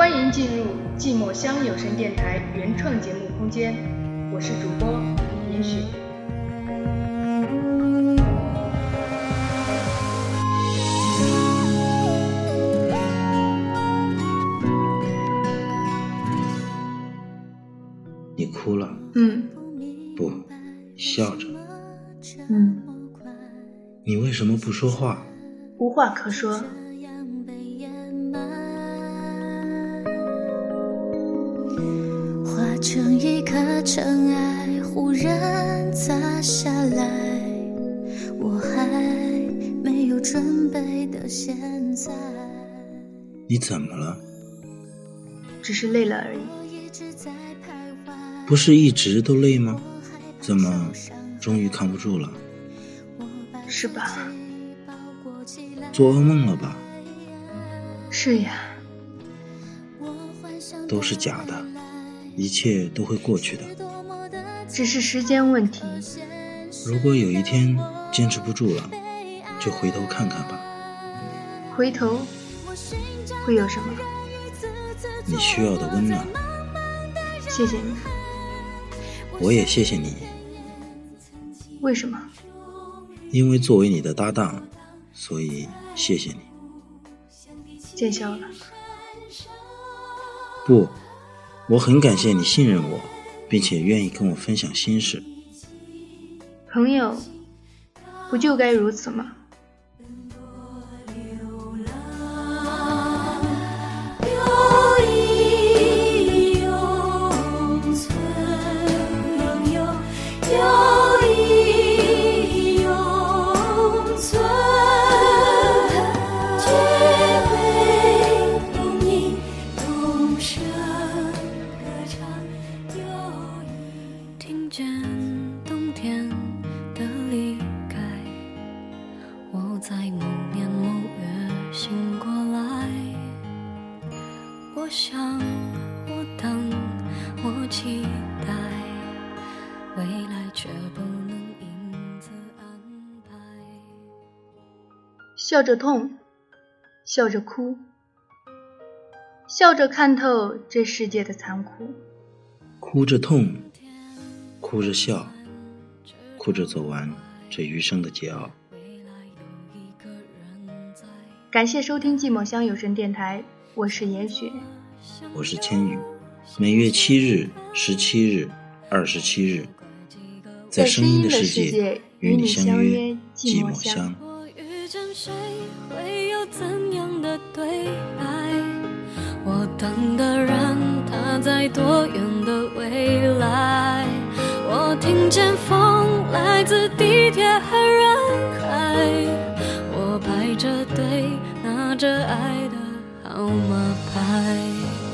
欢迎进入寂寞乡有声电台原创节目空间，我是主播严雪。你哭了？嗯不，笑着。嗯，你为什么不说话？无话可说。成一颗尘埃，忽然砸下来。我还没有准备的现在。你怎么了？只是累了而已。不是一直都累吗？怎么终于扛不住了？是吧？做噩梦了吧？是呀，都是假的，一切都会过去的。只是时间问题。如果有一天坚持不住了，就回头看看吧。回头会有什么？你需要的温暖。谢谢你。我也谢谢你。为什么？因为作为你的搭档，所以谢谢你。见笑了。不，我很感谢你信任我，并且愿意跟我分享心事。朋友，不就该如此吗？留意永存，永有留意永存，绝美动你动声的离开。我在某年某月醒过来，我想，我等，我期待，未来却不能因此安排。笑着痛，笑着哭，笑着看透这世界的残酷。哭着痛，哭着笑，哭着走完这余生的桀骜。感谢收听寂寞乡有声电台，我是严雪。我是千羽，每月七日、十七日、二十七日，在声音的世界与你相约寂寞乡。我遇见谁，会有怎样的对白？我等的人，他在多远的未来？我听见风来自地铁和人海，我排着队，拿着爱的号码牌。